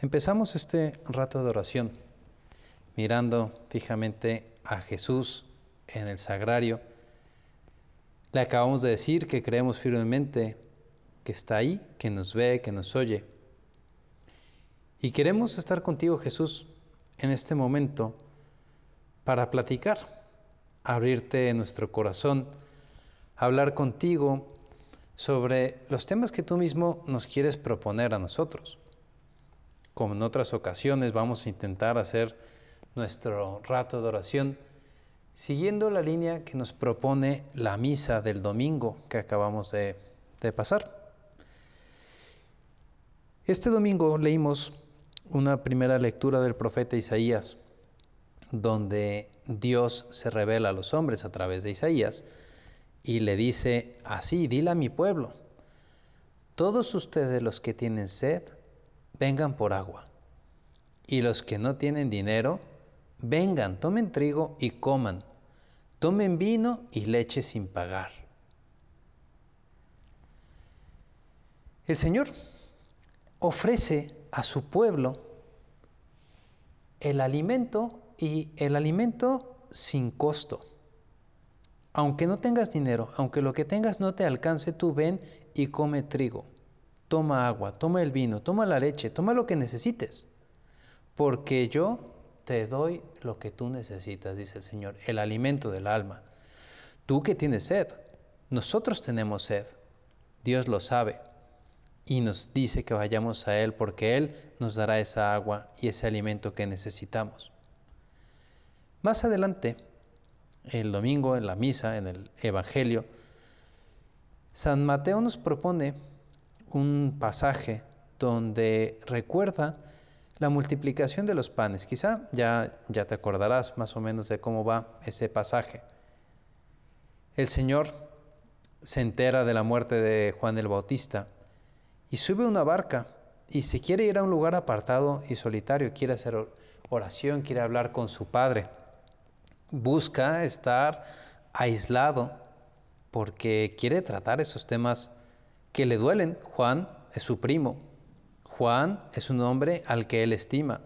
Empezamos este rato de oración mirando fijamente a Jesús en el sagrario. Le acabamos de decir que creemos firmemente que está ahí, que nos ve, que nos oye. Y queremos estar contigo, Jesús, en este momento para platicar, abrirte nuestro corazón, hablar contigo sobre los temas que tú mismo nos quieres proponer a nosotros como en otras ocasiones, vamos a intentar hacer nuestro rato de oración siguiendo la línea que nos propone la misa del domingo que acabamos de, pasar. Este domingo leímos una primera lectura del profeta Isaías, donde Dios se revela a los hombres a través de Isaías y le dice así, dile a mi pueblo, todos ustedes los que tienen sed, vengan por agua. Y los que no tienen dinero, vengan, tomen trigo y coman. Tomen vino y leche sin pagar. El Señor ofrece a su pueblo el alimento y el alimento sin costo. Aunque no tengas dinero, aunque lo que tengas no te alcance, tú ven y come trigo toma agua, toma el vino, toma la leche, toma lo que necesites, porque yo te doy lo que tú necesitas, dice el Señor, el alimento del alma. Tú que tienes sed, nosotros tenemos sed, Dios lo sabe y nos dice que vayamos a Él porque Él nos dará esa agua y ese alimento que necesitamos. Más adelante, el domingo en la misa, en el Evangelio, San Mateo nos propone un pasaje donde recuerda la multiplicación de los panes. Quizá ya, ya te acordarás más o menos de cómo va ese pasaje. El Señor se entera de la muerte de Juan el Bautista y sube una barca y se quiere ir a un lugar apartado y solitario, quiere hacer oración, quiere hablar con su Padre. Busca estar aislado porque quiere tratar esos temas que le duelen. Juan es su primo. Juan es un hombre al que él estima.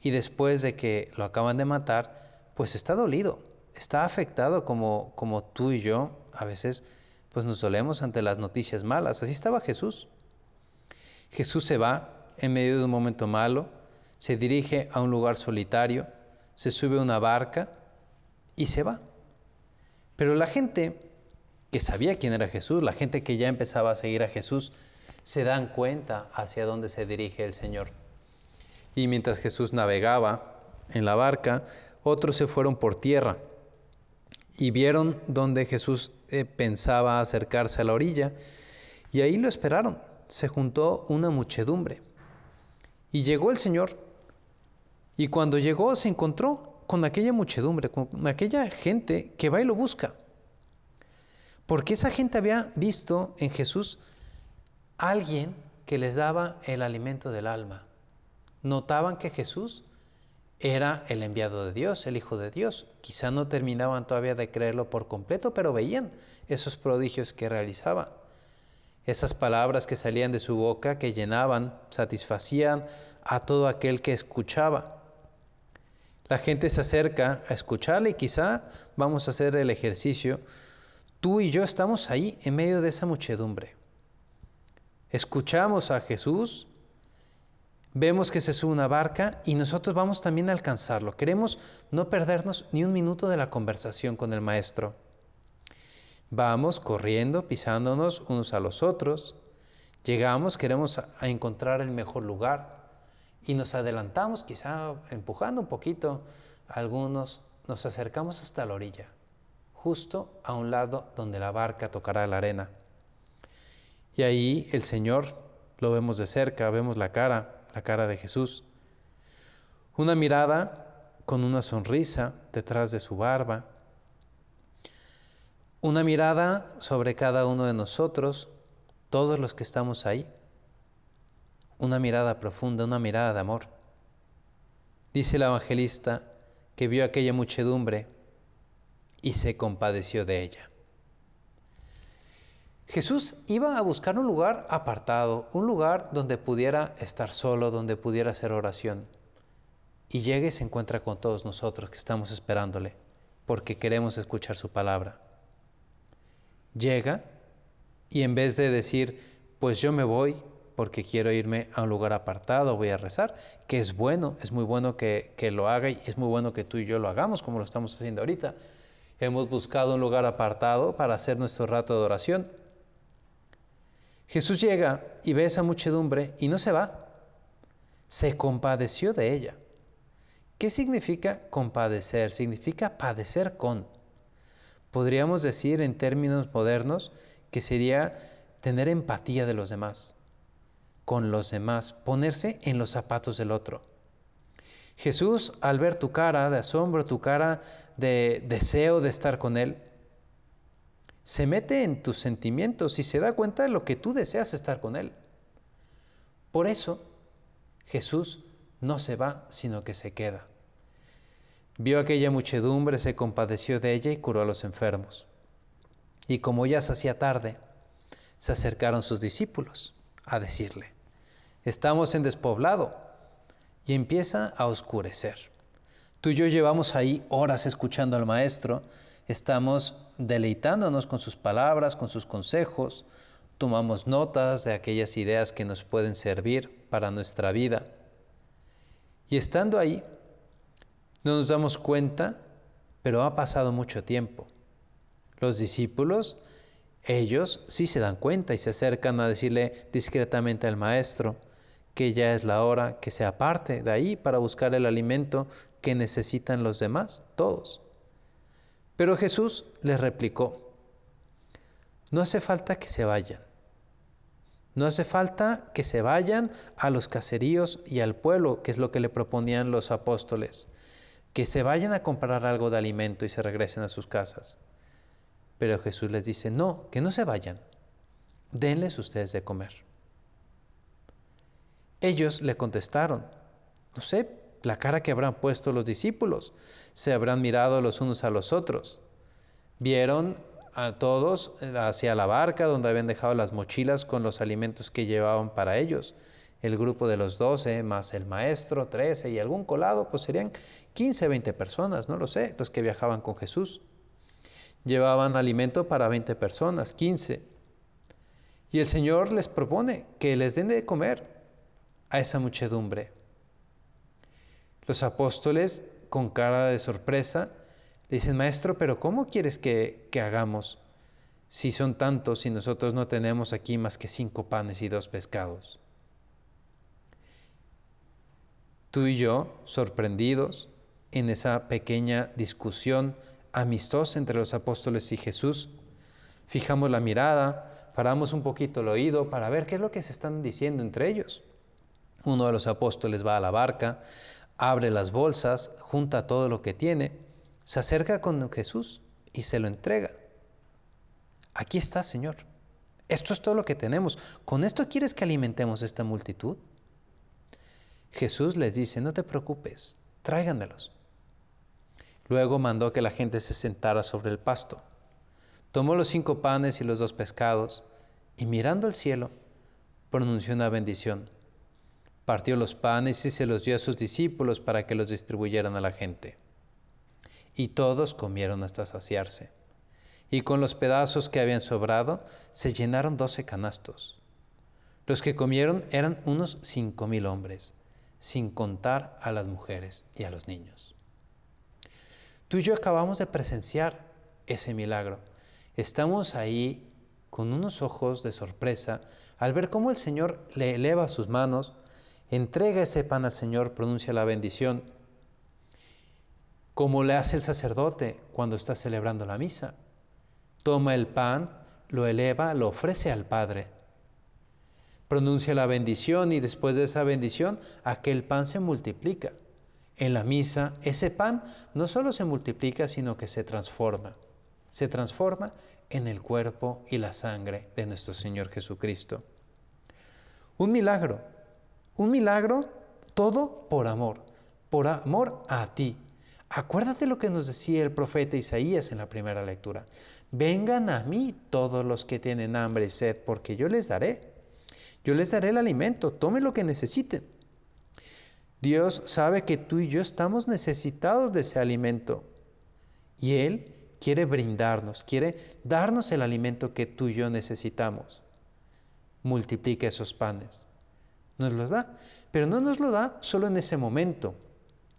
Y después de que lo acaban de matar, pues está dolido, está afectado como, como tú y yo a veces pues nos dolemos ante las noticias malas. Así estaba Jesús. Jesús se va en medio de un momento malo, se dirige a un lugar solitario, se sube a una barca y se va. Pero la gente que sabía quién era Jesús, la gente que ya empezaba a seguir a Jesús, se dan cuenta hacia dónde se dirige el Señor. Y mientras Jesús navegaba en la barca, otros se fueron por tierra y vieron dónde Jesús eh, pensaba acercarse a la orilla y ahí lo esperaron. Se juntó una muchedumbre. Y llegó el Señor y cuando llegó se encontró con aquella muchedumbre, con aquella gente que va y lo busca. Porque esa gente había visto en Jesús alguien que les daba el alimento del alma. Notaban que Jesús era el enviado de Dios, el Hijo de Dios. Quizá no terminaban todavía de creerlo por completo, pero veían esos prodigios que realizaba. Esas palabras que salían de su boca, que llenaban, satisfacían a todo aquel que escuchaba. La gente se acerca a escucharle y quizá vamos a hacer el ejercicio Tú y yo estamos ahí en medio de esa muchedumbre. Escuchamos a Jesús, vemos que se sube una barca y nosotros vamos también a alcanzarlo. Queremos no perdernos ni un minuto de la conversación con el Maestro. Vamos corriendo, pisándonos unos a los otros. Llegamos, queremos a encontrar el mejor lugar y nos adelantamos, quizá empujando un poquito algunos, nos acercamos hasta la orilla justo a un lado donde la barca tocará la arena. Y ahí el Señor lo vemos de cerca, vemos la cara, la cara de Jesús. Una mirada con una sonrisa detrás de su barba. Una mirada sobre cada uno de nosotros, todos los que estamos ahí. Una mirada profunda, una mirada de amor. Dice el evangelista que vio aquella muchedumbre y se compadeció de ella. Jesús iba a buscar un lugar apartado, un lugar donde pudiera estar solo, donde pudiera hacer oración. Y llega y se encuentra con todos nosotros que estamos esperándole, porque queremos escuchar su palabra. Llega y en vez de decir, pues yo me voy porque quiero irme a un lugar apartado, voy a rezar, que es bueno, es muy bueno que, que lo haga y es muy bueno que tú y yo lo hagamos como lo estamos haciendo ahorita. Hemos buscado un lugar apartado para hacer nuestro rato de oración. Jesús llega y ve esa muchedumbre y no se va. Se compadeció de ella. ¿Qué significa compadecer? Significa padecer con. Podríamos decir en términos modernos que sería tener empatía de los demás, con los demás, ponerse en los zapatos del otro. Jesús, al ver tu cara de asombro, tu cara de deseo de estar con Él, se mete en tus sentimientos y se da cuenta de lo que tú deseas estar con Él. Por eso, Jesús no se va, sino que se queda. Vio aquella muchedumbre, se compadeció de ella y curó a los enfermos. Y como ya se hacía tarde, se acercaron sus discípulos a decirle, estamos en despoblado y empieza a oscurecer. Tú y yo llevamos ahí horas escuchando al maestro, estamos deleitándonos con sus palabras, con sus consejos, tomamos notas de aquellas ideas que nos pueden servir para nuestra vida. Y estando ahí, no nos damos cuenta, pero ha pasado mucho tiempo. Los discípulos, ellos sí se dan cuenta y se acercan a decirle discretamente al maestro que ya es la hora que se aparte de ahí para buscar el alimento que necesitan los demás, todos. Pero Jesús les replicó, no hace falta que se vayan. No hace falta que se vayan a los caseríos y al pueblo, que es lo que le proponían los apóstoles, que se vayan a comprar algo de alimento y se regresen a sus casas. Pero Jesús les dice, no, que no se vayan, denles ustedes de comer. Ellos le contestaron, no sé, la cara que habrán puesto los discípulos, se habrán mirado los unos a los otros. Vieron a todos hacia la barca donde habían dejado las mochilas con los alimentos que llevaban para ellos. El grupo de los doce, más el maestro, trece y algún colado, pues serían 15, 20 personas, no lo sé, los que viajaban con Jesús. Llevaban alimento para 20 personas, 15. Y el Señor les propone que les den de comer a esa muchedumbre. Los apóstoles, con cara de sorpresa, le dicen, Maestro, pero ¿cómo quieres que, que hagamos si son tantos y nosotros no tenemos aquí más que cinco panes y dos pescados? Tú y yo, sorprendidos en esa pequeña discusión amistosa entre los apóstoles y Jesús, fijamos la mirada, paramos un poquito el oído para ver qué es lo que se están diciendo entre ellos. Uno de los apóstoles va a la barca, abre las bolsas, junta todo lo que tiene, se acerca con Jesús y se lo entrega. Aquí está, Señor. Esto es todo lo que tenemos. ¿Con esto quieres que alimentemos esta multitud? Jesús les dice, no te preocupes, tráiganmelos. Luego mandó que la gente se sentara sobre el pasto. Tomó los cinco panes y los dos pescados y mirando al cielo, pronunció una bendición partió los panes y se los dio a sus discípulos para que los distribuyeran a la gente. Y todos comieron hasta saciarse. Y con los pedazos que habían sobrado, se llenaron doce canastos. Los que comieron eran unos cinco mil hombres, sin contar a las mujeres y a los niños. Tú y yo acabamos de presenciar ese milagro. Estamos ahí con unos ojos de sorpresa al ver cómo el Señor le eleva sus manos entrega ese pan al Señor, pronuncia la bendición, como le hace el sacerdote cuando está celebrando la misa. Toma el pan, lo eleva, lo ofrece al Padre. Pronuncia la bendición y después de esa bendición, aquel pan se multiplica. En la misa, ese pan no solo se multiplica, sino que se transforma. Se transforma en el cuerpo y la sangre de nuestro Señor Jesucristo. Un milagro un milagro, todo por amor, por amor a ti. Acuérdate lo que nos decía el profeta Isaías en la primera lectura. vengan a mí todos los que tienen hambre y sed, porque yo les daré. Yo les daré el alimento, tomen lo que necesiten. Dios sabe que tú y yo estamos necesitados de ese alimento. Y Él quiere brindarnos, quiere darnos el alimento que tú y yo necesitamos. Multiplica esos panes. Nos los da, pero no nos lo da solo en ese momento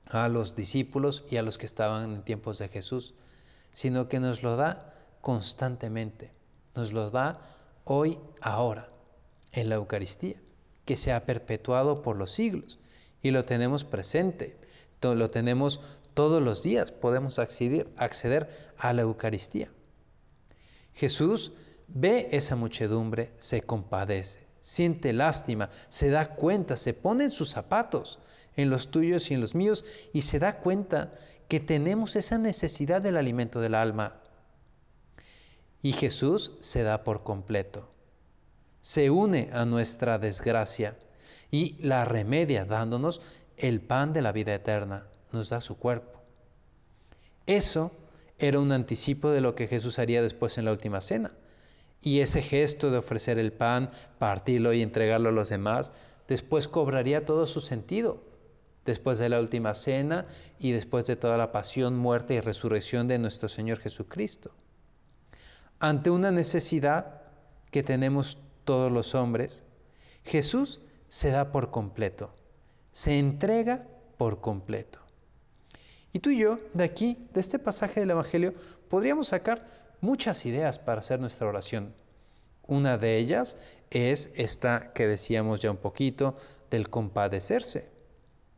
a los discípulos y a los que estaban en tiempos de Jesús, sino que nos lo da constantemente. Nos lo da hoy, ahora, en la Eucaristía, que se ha perpetuado por los siglos y lo tenemos presente, lo tenemos todos los días, podemos acceder a la Eucaristía. Jesús ve esa muchedumbre, se compadece, siente lástima, se da cuenta, se pone en sus zapatos, en los tuyos y en los míos, y se da cuenta que tenemos esa necesidad del alimento del alma. Y Jesús se da por completo, se une a nuestra desgracia y la remedia dándonos el pan de la vida eterna, nos da su cuerpo. Eso era un anticipo de lo que Jesús haría después en la última cena. Y ese gesto de ofrecer el pan, partirlo y entregarlo a los demás, después cobraría todo su sentido. Después de la última cena y después de toda la pasión, muerte y resurrección de nuestro Señor Jesucristo. Ante una necesidad que tenemos todos los hombres, Jesús se da por completo, se entrega por completo. Y tú y yo, de aquí, de este pasaje del Evangelio, podríamos sacar muchas ideas para hacer nuestra oración. Una de ellas es esta que decíamos ya un poquito, del compadecerse.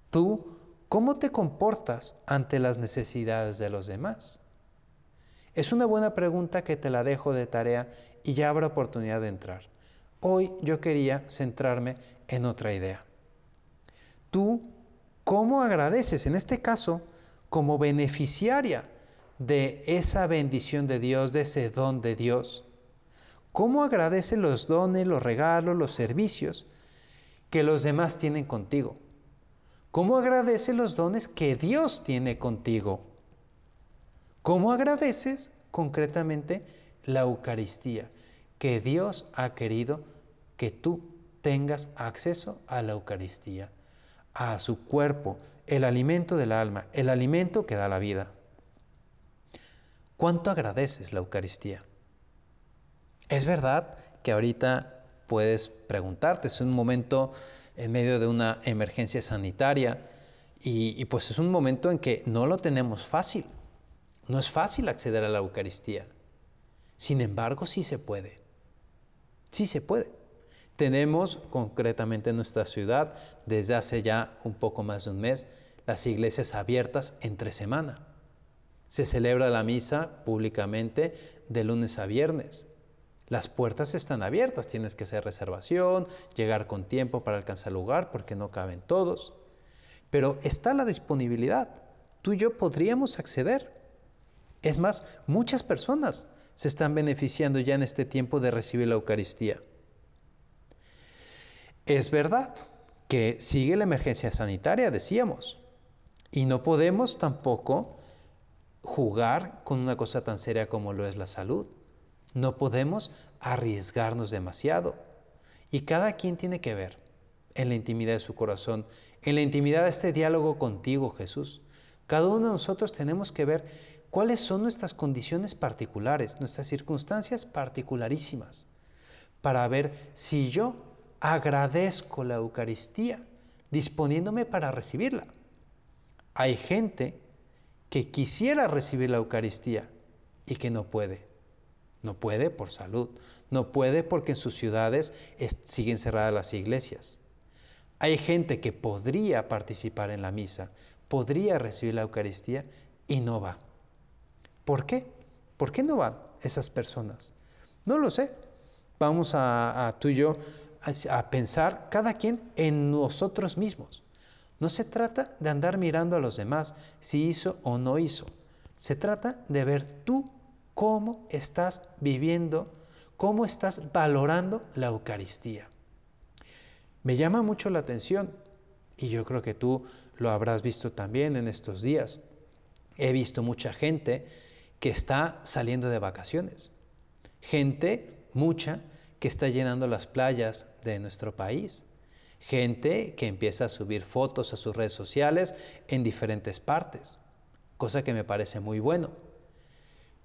Tú, ¿cómo te comportas ante las necesidades de los demás? Es una buena pregunta que te la dejo de tarea y ya habrá oportunidad de entrar. Hoy yo quería centrarme en otra idea. Tú, ¿cómo agradeces en este caso como beneficiaria de esa bendición de Dios, de ese don de Dios? ¿Cómo agradeces los dones, los regalos, los servicios que los demás tienen contigo? ¿Cómo agradeces los dones que Dios tiene contigo? ¿Cómo agradeces concretamente la Eucaristía que Dios ha querido que tú tengas acceso a la Eucaristía, a su cuerpo, el alimento del alma, el alimento que da la vida. ¿Cuánto agradeces la Eucaristía? Es verdad que ahorita puedes preguntarte, es un momento en medio de una emergencia sanitaria y, y, pues es un momento en que no lo tenemos fácil. No es fácil acceder a la Eucaristía. Sin embargo, sí se puede. Sí se puede. Tenemos concretamente en nuestra ciudad, desde hace ya un poco más de un mes, las iglesias abiertas entre semana. Se celebra la misa públicamente de lunes a viernes. Las puertas están abiertas, tienes que hacer reservación, llegar con tiempo para alcanzar lugar porque no caben todos. Pero está la disponibilidad. Tú y yo podríamos acceder. Es más, muchas personas se están beneficiando ya en este tiempo de recibir la Eucaristía. Es verdad que sigue la emergencia sanitaria, decíamos, y no podemos tampoco jugar con una cosa tan seria como lo es la salud. No podemos arriesgarnos demasiado. Y cada quien tiene que ver en la intimidad de su corazón, en la intimidad de este diálogo contigo, Jesús. Cada uno de nosotros tenemos que ver cuáles son nuestras condiciones particulares, nuestras circunstancias particularísimas, para ver si yo agradezco la Eucaristía disponiéndome para recibirla. Hay gente que quisiera recibir la Eucaristía y que no puede. No puede por salud, no puede porque en sus ciudades siguen cerradas las iglesias. Hay gente que podría participar en la misa, podría recibir la Eucaristía y no va. ¿Por qué? ¿Por qué no van esas personas? No lo sé. Vamos a, tú y yo a pensar cada quien en nosotros mismos. No se trata de andar mirando a los demás si hizo o no hizo. Se trata de ver tú cómo estás viviendo, cómo estás valorando la Eucaristía. Me llama mucho la atención, y yo creo que tú lo habrás visto también en estos días. He visto mucha gente que está saliendo de vacaciones. Gente, mucha, que está llenando las playas de nuestro país. Gente que empieza a subir fotos a sus redes sociales en diferentes partes, cosa que me parece muy bueno.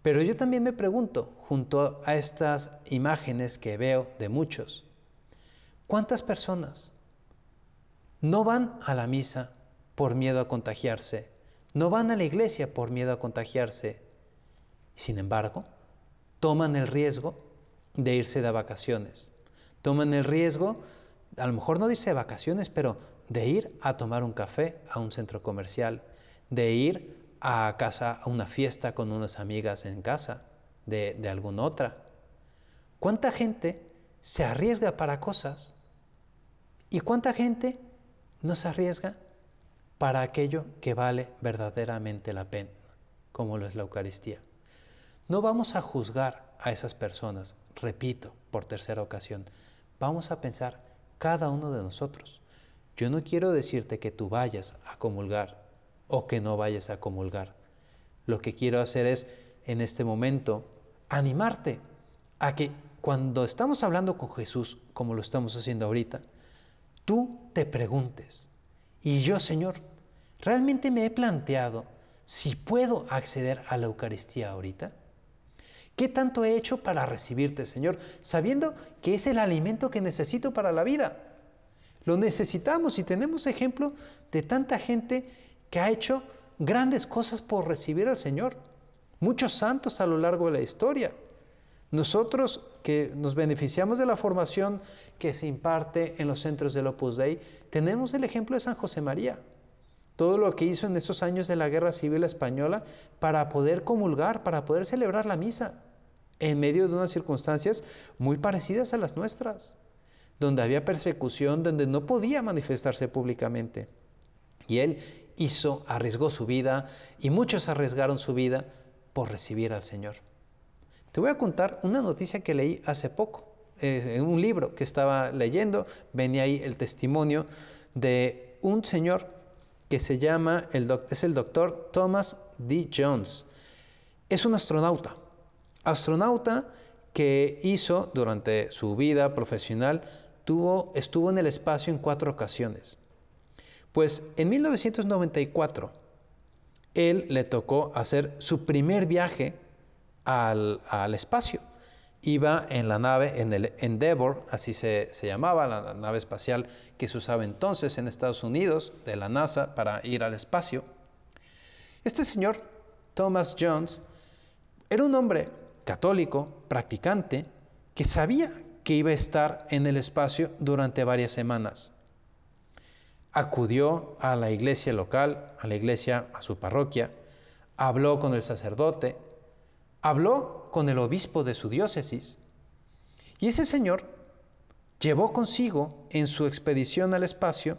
Pero yo también me pregunto, junto a estas imágenes que veo de muchos, ¿cuántas personas no van a la misa por miedo a contagiarse? No van a la iglesia por miedo a contagiarse. Sin embargo, toman el riesgo de irse de vacaciones. Toman el riesgo, a lo mejor no de vacaciones, pero de ir a tomar un café a un centro comercial, de ir a casa, a una fiesta con unas amigas en casa de, de alguna otra. ¿Cuánta gente se arriesga para cosas? ¿Y cuánta gente no se arriesga para aquello que vale verdaderamente la pena, como lo es la Eucaristía? No vamos a juzgar a esas personas, repito, por tercera ocasión. Vamos a pensar cada uno de nosotros. Yo no quiero decirte que tú vayas a comulgar o que no vayas a comulgar. Lo que quiero hacer es, en este momento, animarte a que cuando estamos hablando con Jesús, como lo estamos haciendo ahorita, tú te preguntes, ¿y yo, Señor, realmente me he planteado si puedo acceder a la Eucaristía ahorita? ¿Qué tanto he hecho para recibirte, Señor, sabiendo que es el alimento que necesito para la vida? Lo necesitamos y tenemos ejemplo de tanta gente que ha hecho grandes cosas por recibir al Señor. Muchos santos a lo largo de la historia. Nosotros que nos beneficiamos de la formación que se imparte en los centros del Opus Dei, tenemos el ejemplo de San José María. Todo lo que hizo en esos años de la Guerra Civil Española para poder comulgar, para poder celebrar la misa, en medio de unas circunstancias muy parecidas a las nuestras, donde había persecución, donde no podía manifestarse públicamente. Y él hizo, arriesgó su vida y muchos arriesgaron su vida por recibir al Señor. Te voy a contar una noticia que leí hace poco, en un libro que estaba leyendo, venía ahí el testimonio de un señor que se llama, es el doctor Thomas D. Jones. Es un astronauta, astronauta que hizo durante su vida profesional, tuvo, estuvo en el espacio en cuatro ocasiones. Pues en 1994, él le tocó hacer su primer viaje al, espacio. Iba en la nave, en el Endeavour, así se, llamaba, la nave espacial que se usaba entonces en Estados Unidos, de la NASA, para ir al espacio. Este señor, Thomas Jones, era un hombre católico, practicante, que sabía que iba a estar en el espacio durante varias semanas acudió a la iglesia local, a la iglesia, a su parroquia, habló con el sacerdote, habló con el obispo de su diócesis. Y ese señor llevó consigo en su expedición al espacio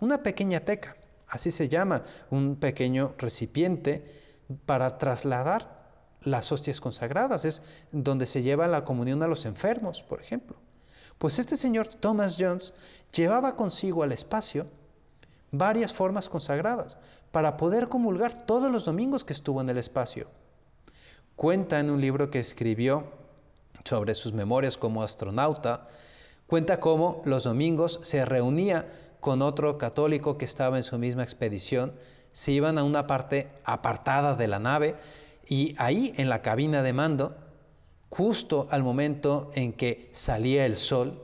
una pequeña teca, así se llama, un pequeño recipiente para trasladar las hostias consagradas, es donde se lleva la comunión a los enfermos, por ejemplo. Pues este señor Thomas Jones llevaba consigo al espacio varias formas consagradas para poder comulgar todos los domingos que estuvo en el espacio. Cuenta en un libro que escribió sobre sus memorias como astronauta, cuenta cómo los domingos se reunía con otro católico que estaba en su misma expedición, se iban a una parte apartada de la nave y ahí en la cabina de mando, justo al momento en que salía el sol,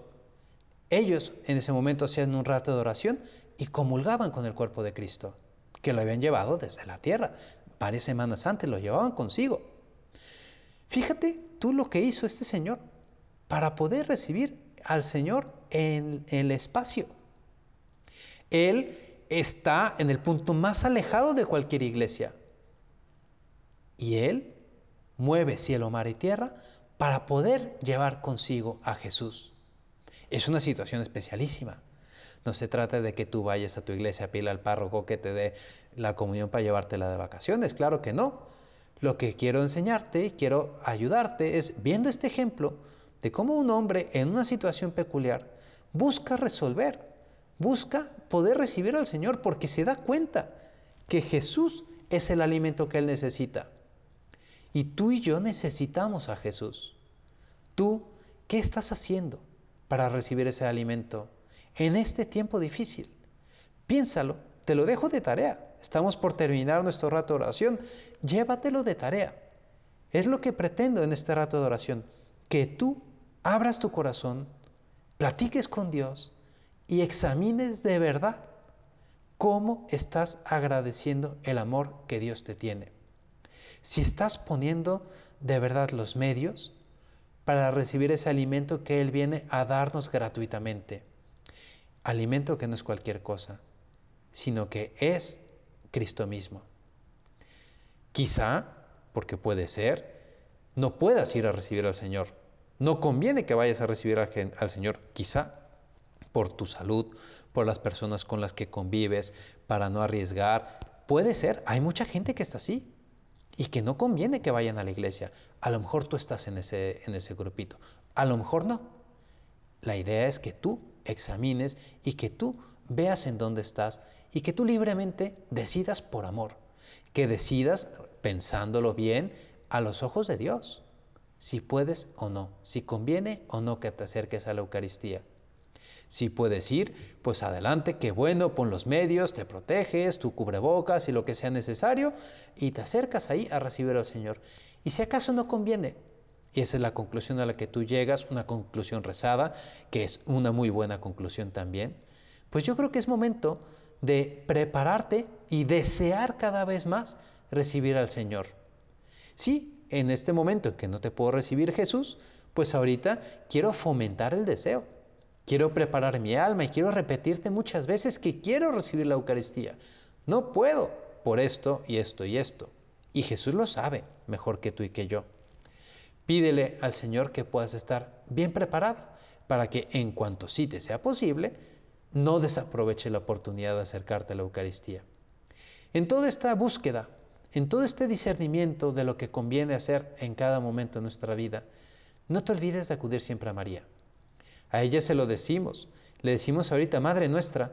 ellos en ese momento hacían un rato de oración y comulgaban con el cuerpo de Cristo, que lo habían llevado desde la tierra. Varias semanas antes lo llevaban consigo. Fíjate tú lo que hizo este Señor para poder recibir al Señor en el espacio. Él está en el punto más alejado de cualquier iglesia. Y Él mueve cielo, mar y tierra para poder llevar consigo a Jesús. Es una situación especialísima. No se trata de que tú vayas a tu iglesia a pedirle al párroco que te dé la comunión para llevártela de vacaciones, claro que no. Lo que quiero enseñarte, quiero ayudarte, es viendo este ejemplo de cómo un hombre en una situación peculiar busca resolver, busca poder recibir al Señor porque se da cuenta que Jesús es el alimento que él necesita. Y tú y yo necesitamos a Jesús. ¿Tú qué estás haciendo para recibir ese alimento en este tiempo difícil? Piénsalo, te lo dejo de tarea. Estamos por terminar nuestro rato de oración. Llévatelo de tarea. Es lo que pretendo en este rato de oración, que tú abras tu corazón, platiques con Dios y examines de verdad cómo estás agradeciendo el amor que Dios te tiene. Si estás poniendo de verdad los medios para recibir ese alimento que Él viene a darnos gratuitamente. Alimento que no es cualquier cosa, sino que es Cristo mismo. Quizá, porque puede ser, no puedas ir a recibir al Señor. No conviene que vayas a recibir al, Señor, quizá por tu salud, por las personas con las que convives, para no arriesgar. Puede ser, hay mucha gente que está así y que no conviene que vayan a la iglesia. A lo mejor tú estás en ese, en ese grupito, a lo mejor no. La idea es que tú examines y que tú veas en dónde estás y que tú libremente decidas por amor, que decidas pensándolo bien a los ojos de Dios, si puedes o no, si conviene o no que te acerques a la Eucaristía. Si puedes ir, pues adelante, qué bueno, pon los medios, te proteges, tu cubrebocas y lo que sea necesario, y te acercas ahí a recibir al Señor. Y si acaso no conviene, y esa es la conclusión a la que tú llegas, una conclusión rezada, que es una muy buena conclusión también, pues yo creo que es momento de prepararte y desear cada vez más recibir al Señor. Sí, en este momento en que no te puedo recibir Jesús, pues ahorita quiero fomentar el deseo Quiero preparar mi alma y quiero repetirte muchas veces que quiero recibir la Eucaristía. No puedo por esto y esto y esto. Y Jesús lo sabe mejor que tú y que yo. Pídele al Señor que puedas estar bien preparado para que en cuanto sí te sea posible, no desaproveche la oportunidad de acercarte a la Eucaristía. En toda esta búsqueda, en todo este discernimiento de lo que conviene hacer en cada momento de nuestra vida, no te olvides de acudir siempre a María. A ella se lo decimos. Le decimos ahorita, Madre nuestra,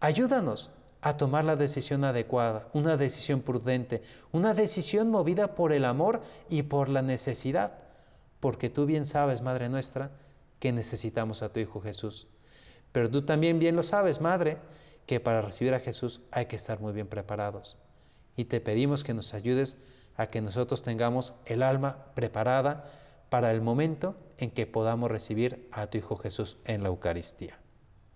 ayúdanos a tomar la decisión adecuada, una decisión prudente, una decisión movida por el amor y por la necesidad. Porque tú bien sabes, Madre nuestra, que necesitamos a tu Hijo Jesús. Pero tú también bien lo sabes, Madre, que para recibir a Jesús hay que estar muy bien preparados. Y te pedimos que nos ayudes a que nosotros tengamos el alma preparada para el momento en que podamos recibir a tu Hijo Jesús en la Eucaristía.